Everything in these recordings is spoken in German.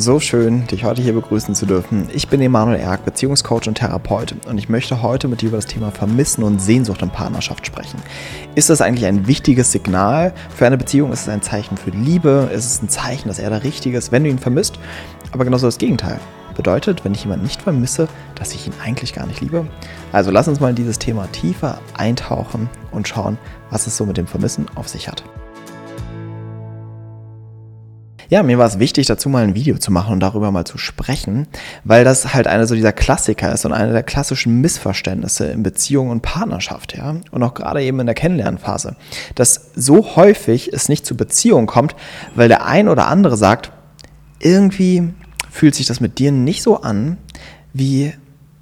So schön, dich heute hier begrüßen zu dürfen. Ich bin Emanuel Erk, Beziehungscoach und Therapeut und ich möchte heute mit dir über das Thema Vermissen und Sehnsucht in Partnerschaft sprechen. Ist das eigentlich ein wichtiges Signal für eine Beziehung? Ist es ein Zeichen für Liebe? Ist es ein Zeichen, dass er der Richtige ist, wenn du ihn vermisst? Aber genauso das Gegenteil. Bedeutet, wenn ich jemanden nicht vermisse, dass ich ihn eigentlich gar nicht liebe? Also lass uns mal in dieses Thema tiefer eintauchen und schauen, was es so mit dem Vermissen auf sich hat. Ja, mir war es wichtig, dazu mal ein Video zu machen und darüber mal zu sprechen, weil das halt einer so dieser Klassiker ist und einer der klassischen Missverständnisse in Beziehung und Partnerschaft, ja. Und auch gerade eben in der Kennenlernphase. Dass so häufig es nicht zu Beziehungen kommt, weil der ein oder andere sagt, irgendwie fühlt sich das mit dir nicht so an, wie,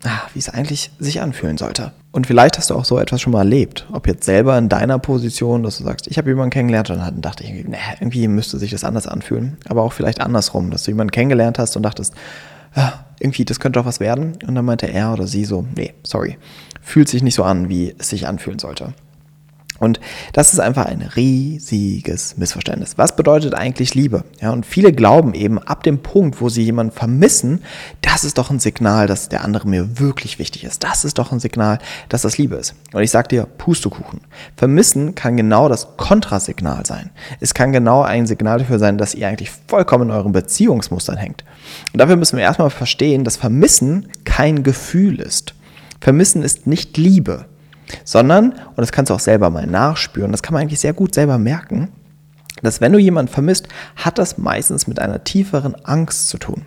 ah, wie es eigentlich sich anfühlen sollte. Und vielleicht hast du auch so etwas schon mal erlebt. Ob jetzt selber in deiner Position, dass du sagst, ich habe jemanden kennengelernt und dann dachte ich, nee, irgendwie müsste sich das anders anfühlen. Aber auch vielleicht andersrum, dass du jemanden kennengelernt hast und dachtest, ja, irgendwie, das könnte doch was werden. Und dann meinte er oder sie so, nee, sorry, fühlt sich nicht so an, wie es sich anfühlen sollte. Und das ist einfach ein riesiges Missverständnis. Was bedeutet eigentlich Liebe? Ja, und viele glauben eben ab dem Punkt, wo sie jemanden vermissen, das ist doch ein Signal, dass der andere mir wirklich wichtig ist. Das ist doch ein Signal, dass das Liebe ist. Und ich sage dir, Pustekuchen. Vermissen kann genau das Kontrasignal sein. Es kann genau ein Signal dafür sein, dass ihr eigentlich vollkommen in euren Beziehungsmustern hängt. Und dafür müssen wir erstmal verstehen, dass Vermissen kein Gefühl ist. Vermissen ist nicht Liebe sondern, und das kannst du auch selber mal nachspüren, das kann man eigentlich sehr gut selber merken, dass wenn du jemanden vermisst, hat das meistens mit einer tieferen Angst zu tun.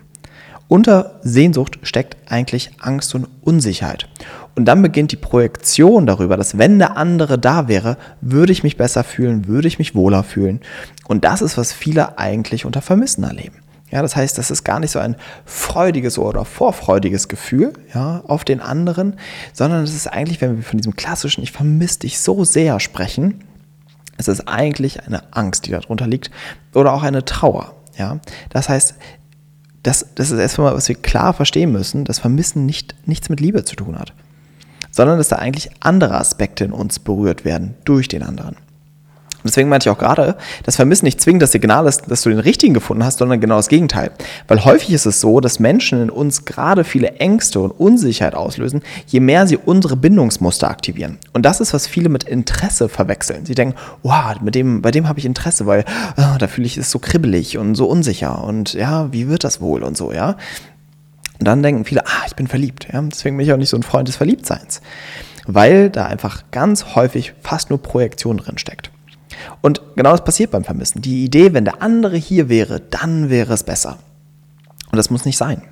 Unter Sehnsucht steckt eigentlich Angst und Unsicherheit. Und dann beginnt die Projektion darüber, dass wenn der andere da wäre, würde ich mich besser fühlen, würde ich mich wohler fühlen. Und das ist, was viele eigentlich unter Vermissen erleben. Ja, das heißt, das ist gar nicht so ein freudiges oder vorfreudiges Gefühl ja, auf den anderen, sondern es ist eigentlich, wenn wir von diesem klassischen Ich vermisse dich so sehr sprechen, es ist eigentlich eine Angst, die darunter liegt oder auch eine Trauer. Ja? Das heißt, das, das ist erstmal, was wir klar verstehen müssen, dass Vermissen nicht, nichts mit Liebe zu tun hat, sondern dass da eigentlich andere Aspekte in uns berührt werden durch den anderen. Deswegen meinte ich auch gerade, das Vermissen nicht zwingend das Signal ist, dass du den richtigen gefunden hast, sondern genau das Gegenteil. Weil häufig ist es so, dass Menschen in uns gerade viele Ängste und Unsicherheit auslösen, je mehr sie unsere Bindungsmuster aktivieren. Und das ist, was viele mit Interesse verwechseln. Sie denken, wow, mit dem, bei dem habe ich Interesse, weil oh, da fühle ich es so kribbelig und so unsicher und ja, wie wird das wohl und so, ja. Und dann denken viele, ah, ich bin verliebt. Ja? Deswegen bin ich auch nicht so ein Freund des Verliebtseins. Weil da einfach ganz häufig fast nur Projektion drin steckt. Und genau das passiert beim Vermissen. Die Idee, wenn der andere hier wäre, dann wäre es besser. Und das muss nicht sein.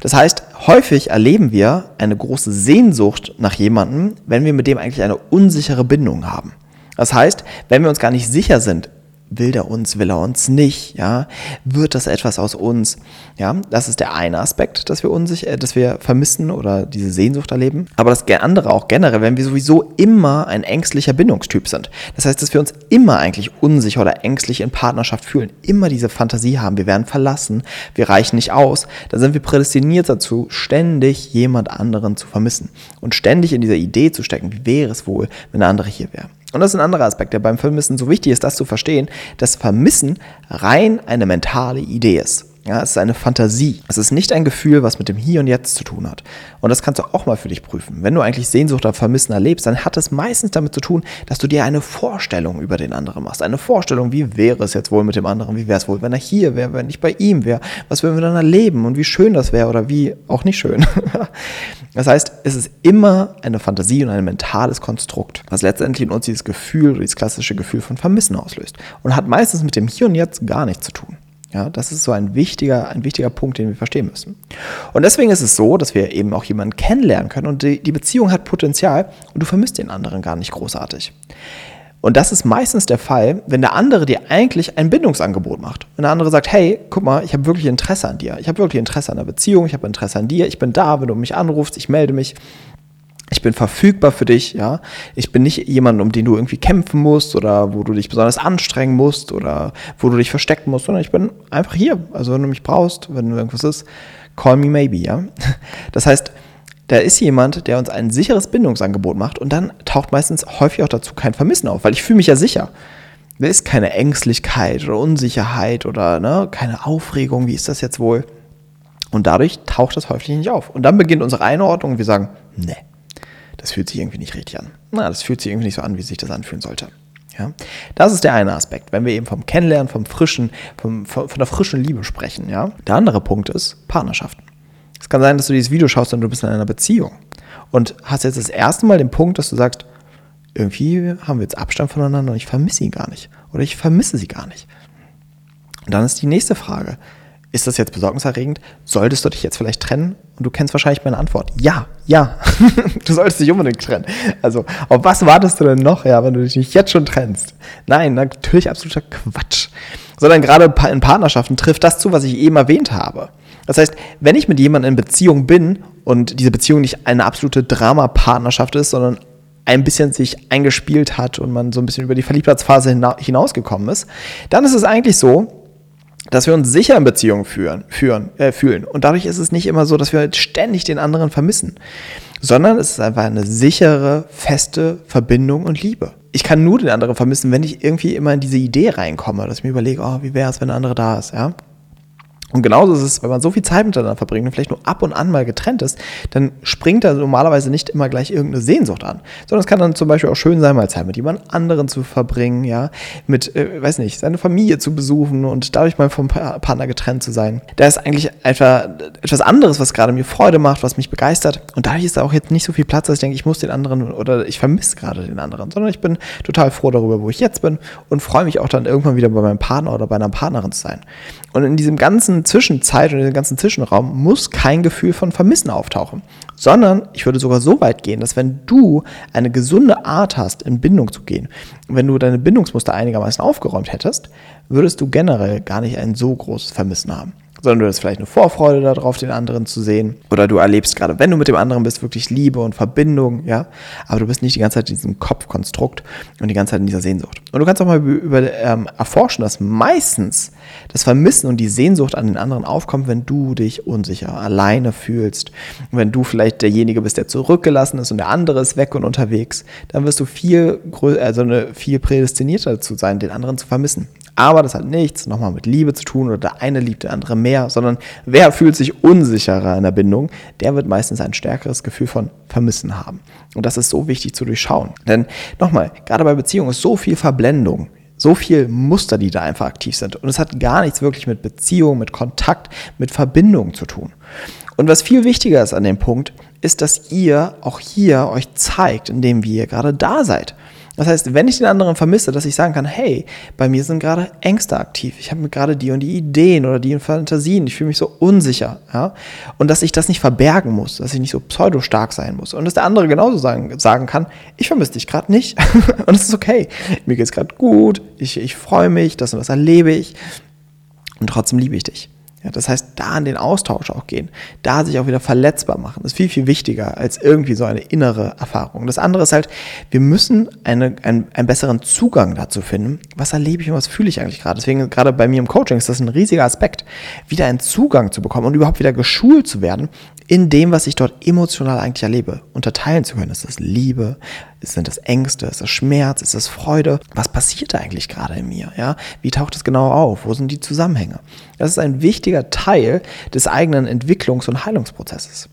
Das heißt, häufig erleben wir eine große Sehnsucht nach jemandem, wenn wir mit dem eigentlich eine unsichere Bindung haben. Das heißt, wenn wir uns gar nicht sicher sind, will er uns, will er uns nicht, ja, wird das etwas aus uns, ja, das ist der eine Aspekt, dass wir unsicher, äh, dass wir vermissen oder diese Sehnsucht erleben, aber das andere auch generell, wenn wir sowieso immer ein ängstlicher Bindungstyp sind, das heißt, dass wir uns immer eigentlich unsicher oder ängstlich in Partnerschaft fühlen, immer diese Fantasie haben, wir werden verlassen, wir reichen nicht aus, dann sind wir prädestiniert dazu, ständig jemand anderen zu vermissen und ständig in dieser Idee zu stecken, wie wäre es wohl, wenn der andere hier wäre. Und das ist ein anderer Aspekt, der beim Vermissen so wichtig ist, das zu verstehen, dass Vermissen rein eine mentale Idee ist. Ja, es ist eine Fantasie. Es ist nicht ein Gefühl, was mit dem Hier und Jetzt zu tun hat. Und das kannst du auch mal für dich prüfen. Wenn du eigentlich Sehnsucht oder Vermissen erlebst, dann hat es meistens damit zu tun, dass du dir eine Vorstellung über den anderen machst. Eine Vorstellung, wie wäre es jetzt wohl mit dem anderen? Wie wäre es wohl, wenn er hier wäre, wenn ich bei ihm wäre? Was würden wir dann erleben und wie schön das wäre oder wie auch nicht schön? das heißt, es ist immer eine Fantasie und ein mentales Konstrukt, was letztendlich in uns dieses Gefühl, dieses klassische Gefühl von Vermissen auslöst. Und hat meistens mit dem Hier und Jetzt gar nichts zu tun. Ja, das ist so ein wichtiger, ein wichtiger Punkt, den wir verstehen müssen. Und deswegen ist es so, dass wir eben auch jemanden kennenlernen können und die, die Beziehung hat Potenzial und du vermisst den anderen gar nicht großartig. Und das ist meistens der Fall, wenn der andere dir eigentlich ein Bindungsangebot macht. Wenn der andere sagt, hey, guck mal, ich habe wirklich Interesse an dir. Ich habe wirklich Interesse an der Beziehung, ich habe Interesse an dir, ich bin da, wenn du mich anrufst, ich melde mich. Ich bin verfügbar für dich, ja. Ich bin nicht jemand, um den du irgendwie kämpfen musst oder wo du dich besonders anstrengen musst oder wo du dich verstecken musst, sondern ich bin einfach hier. Also wenn du mich brauchst, wenn irgendwas ist, call me maybe, ja. Das heißt, da ist jemand, der uns ein sicheres Bindungsangebot macht und dann taucht meistens häufig auch dazu kein Vermissen auf, weil ich fühle mich ja sicher. Da ist keine Ängstlichkeit oder Unsicherheit oder ne, keine Aufregung, wie ist das jetzt wohl? Und dadurch taucht das häufig nicht auf. Und dann beginnt unsere Einordnung und wir sagen, nee, das fühlt sich irgendwie nicht richtig an. Na, das fühlt sich irgendwie nicht so an, wie sich das anfühlen sollte. Ja? Das ist der eine Aspekt, wenn wir eben vom Kennenlernen, vom frischen, vom, von der frischen Liebe sprechen. Ja? Der andere Punkt ist Partnerschaften. Es kann sein, dass du dieses Video schaust und du bist in einer Beziehung und hast jetzt das erste Mal den Punkt, dass du sagst, irgendwie haben wir jetzt Abstand voneinander und ich vermisse ihn gar nicht oder ich vermisse sie gar nicht. Und dann ist die nächste Frage, ist das jetzt besorgniserregend? Solltest du dich jetzt vielleicht trennen? Und du kennst wahrscheinlich meine Antwort. Ja, ja. du solltest dich unbedingt trennen. Also, auf was wartest du denn noch, ja, wenn du dich nicht jetzt schon trennst? Nein, natürlich absoluter Quatsch. Sondern gerade in Partnerschaften trifft das zu, was ich eben erwähnt habe. Das heißt, wenn ich mit jemandem in Beziehung bin und diese Beziehung nicht eine absolute Drama-Partnerschaft ist, sondern ein bisschen sich eingespielt hat und man so ein bisschen über die Verliebtheitsphase hinausgekommen ist, dann ist es eigentlich so, dass wir uns sicher in Beziehungen führen, führen, äh, fühlen. Und dadurch ist es nicht immer so, dass wir ständig den anderen vermissen, sondern es ist einfach eine sichere, feste Verbindung und Liebe. Ich kann nur den anderen vermissen, wenn ich irgendwie immer in diese Idee reinkomme, dass ich mir überlege, oh, wie wäre es, wenn der andere da ist, ja? Und genauso ist es, wenn man so viel Zeit miteinander verbringt und vielleicht nur ab und an mal getrennt ist, dann springt da normalerweise nicht immer gleich irgendeine Sehnsucht an. Sondern es kann dann zum Beispiel auch schön sein, mal Zeit mit jemand anderen zu verbringen, ja, mit, äh, weiß nicht, seine Familie zu besuchen und dadurch mal vom Partner getrennt zu sein. Da ist eigentlich einfach etwas anderes, was gerade mir Freude macht, was mich begeistert. Und dadurch ist da auch jetzt nicht so viel Platz, dass ich denke, ich muss den anderen oder ich vermisse gerade den anderen, sondern ich bin total froh darüber, wo ich jetzt bin und freue mich auch dann irgendwann wieder bei meinem Partner oder bei einer Partnerin zu sein. Und in diesem ganzen Zwischenzeit und in diesem ganzen Zwischenraum muss kein Gefühl von Vermissen auftauchen, sondern ich würde sogar so weit gehen, dass wenn du eine gesunde Art hast, in Bindung zu gehen, wenn du deine Bindungsmuster einigermaßen aufgeräumt hättest, würdest du generell gar nicht ein so großes Vermissen haben sondern du hast vielleicht eine Vorfreude darauf, den anderen zu sehen. Oder du erlebst gerade, wenn du mit dem anderen bist, wirklich Liebe und Verbindung, ja. Aber du bist nicht die ganze Zeit in diesem Kopfkonstrukt und die ganze Zeit in dieser Sehnsucht. Und du kannst auch mal über, ähm, erforschen, dass meistens das Vermissen und die Sehnsucht an den anderen aufkommt, wenn du dich unsicher, alleine fühlst. Wenn du vielleicht derjenige bist, der zurückgelassen ist und der andere ist weg und unterwegs, dann wirst du viel, also eine, viel prädestinierter dazu sein, den anderen zu vermissen. Aber das hat nichts nochmal mit Liebe zu tun oder der eine liebt der andere mehr, sondern wer fühlt sich unsicherer in der Bindung, der wird meistens ein stärkeres Gefühl von Vermissen haben. Und das ist so wichtig zu durchschauen. Denn nochmal, gerade bei Beziehungen ist so viel Verblendung, so viel Muster, die da einfach aktiv sind. Und es hat gar nichts wirklich mit Beziehung, mit Kontakt, mit Verbindung zu tun. Und was viel wichtiger ist an dem Punkt, ist, dass ihr auch hier euch zeigt, indem wir gerade da seid. Das heißt, wenn ich den anderen vermisse, dass ich sagen kann, hey, bei mir sind gerade Ängste aktiv. Ich habe gerade die und die Ideen oder die Fantasien. Ich fühle mich so unsicher. Ja? Und dass ich das nicht verbergen muss, dass ich nicht so pseudo-stark sein muss. Und dass der andere genauso sagen, sagen kann, ich vermisse dich gerade nicht. und es ist okay. Mir geht es gerade gut. Ich, ich freue mich. Das und das erlebe ich. Und trotzdem liebe ich dich. Ja, das heißt, da in den Austausch auch gehen, da sich auch wieder verletzbar machen, ist viel, viel wichtiger als irgendwie so eine innere Erfahrung. Das andere ist halt, wir müssen eine, ein, einen besseren Zugang dazu finden, was erlebe ich und was fühle ich eigentlich gerade. Deswegen gerade bei mir im Coaching ist das ein riesiger Aspekt, wieder einen Zugang zu bekommen und überhaupt wieder geschult zu werden, in dem, was ich dort emotional eigentlich erlebe, unterteilen zu können. Ist das Liebe? Sind das Ängste? Ist das Schmerz? Ist das Freude? Was passiert da eigentlich gerade in mir? Ja? Wie taucht es genau auf? Wo sind die Zusammenhänge? Das ist ein wichtiger Teil des eigenen Entwicklungs- und Heilungsprozesses.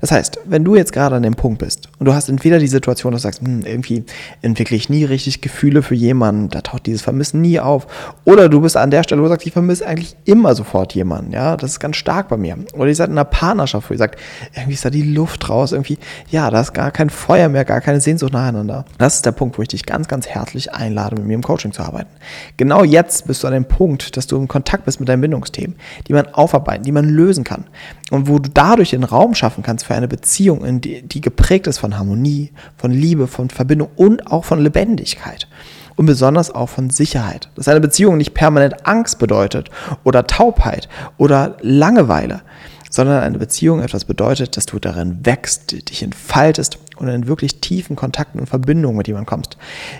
Das heißt, wenn du jetzt gerade an dem Punkt bist und du hast entweder die Situation, dass du sagst, hm, irgendwie entwickle ich nie richtig Gefühle für jemanden, da taucht dieses Vermissen nie auf, oder du bist an der Stelle, wo du sagst, ich vermisse eigentlich immer sofort jemanden, ja, das ist ganz stark bei mir. Oder ihr seid in einer Partnerschaft, wo ihr sagt, irgendwie ist da die Luft raus, irgendwie, ja, da ist gar kein Feuer mehr, gar keine Sehnsucht nacheinander. Das ist der Punkt, wo ich dich ganz, ganz herzlich einlade, mit mir im Coaching zu arbeiten. Genau jetzt bist du an dem Punkt, dass du in Kontakt bist mit deinen Bindungsthemen, die man aufarbeiten, die man lösen kann und wo du dadurch den Raum schaffen kannst für eine Beziehung, die, die geprägt ist von Harmonie, von Liebe, von Verbindung und auch von Lebendigkeit und besonders auch von Sicherheit. Dass eine Beziehung nicht permanent Angst bedeutet oder Taubheit oder Langeweile, sondern eine Beziehung etwas bedeutet, dass du darin wächst, dich entfaltest und in wirklich tiefen Kontakten und Verbindungen mit jemandem kommst.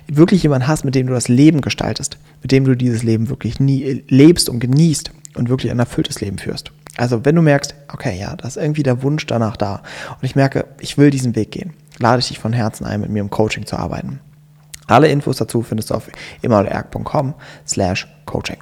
Wirklich jemanden hast, mit dem du das Leben gestaltest, mit dem du dieses Leben wirklich nie lebst und genießt und wirklich ein erfülltes Leben führst. Also wenn du merkst, okay, ja, da ist irgendwie der Wunsch danach da und ich merke, ich will diesen Weg gehen, lade ich dich von Herzen ein, mit mir im Coaching zu arbeiten. Alle Infos dazu findest du auf emanuelerg.com slash coaching.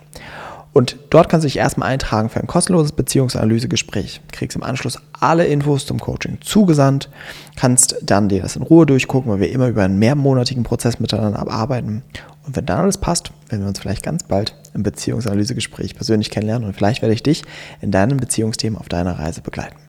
Und dort kannst du dich erstmal eintragen für ein kostenloses Beziehungsanalysegespräch. Kriegst im Anschluss alle Infos zum Coaching zugesandt, kannst dann dir das in Ruhe durchgucken, weil wir immer über einen mehrmonatigen Prozess miteinander arbeiten. Und wenn dann alles passt, werden wir uns vielleicht ganz bald im Beziehungsanalysegespräch persönlich kennenlernen und vielleicht werde ich dich in deinen Beziehungsthemen auf deiner Reise begleiten.